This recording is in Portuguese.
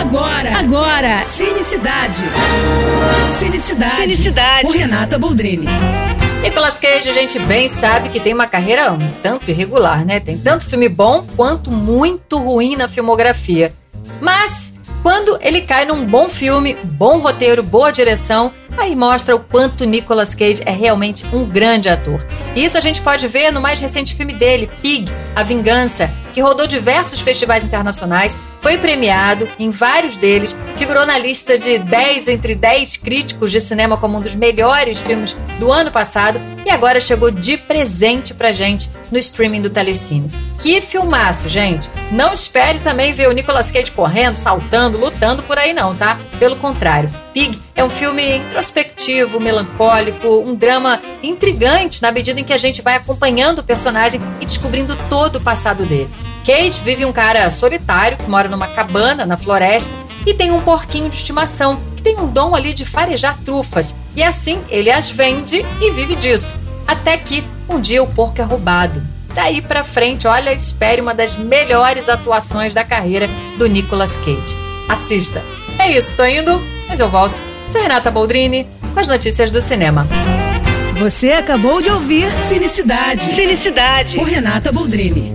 Agora, agora, Cinecidade. Cinecidade. Cinecidade. Com Renata Boldrini. Nicolas Cage, a gente bem sabe que tem uma carreira um tanto irregular, né? Tem tanto filme bom quanto muito ruim na filmografia. Mas quando ele cai num bom filme, bom roteiro, boa direção, aí mostra o quanto Nicolas Cage é realmente um grande ator. E isso a gente pode ver no mais recente filme dele, Pig, A Vingança, que rodou diversos festivais internacionais, foi premiado em vários deles, figurou na lista de 10 entre 10 críticos de cinema como um dos melhores filmes do ano passado e agora chegou de presente pra gente no streaming do Telecine. Que filmaço, gente! Não espere também ver o Nicolas Cage correndo, saltando, lutando por aí não, tá? Pelo contrário, Pig é um filme introspectivo, melancólico, um drama intrigante na medida em que a gente vai acompanhando o personagem e descobrindo todo o passado dele. Cage vive um cara solitário que mora numa cabana na floresta e tem um porquinho de estimação que tem um dom ali de farejar trufas e assim ele as vende e vive disso. Até que um dia o porco é roubado. Daí pra frente, olha, espere uma das melhores atuações da carreira do Nicolas Cage. Assista. É isso, tô indo, mas eu volto. Sou Renata Boldrini com as notícias do cinema. Você acabou de ouvir Cinecidade. Cinecidade. Com Renata Boldrini.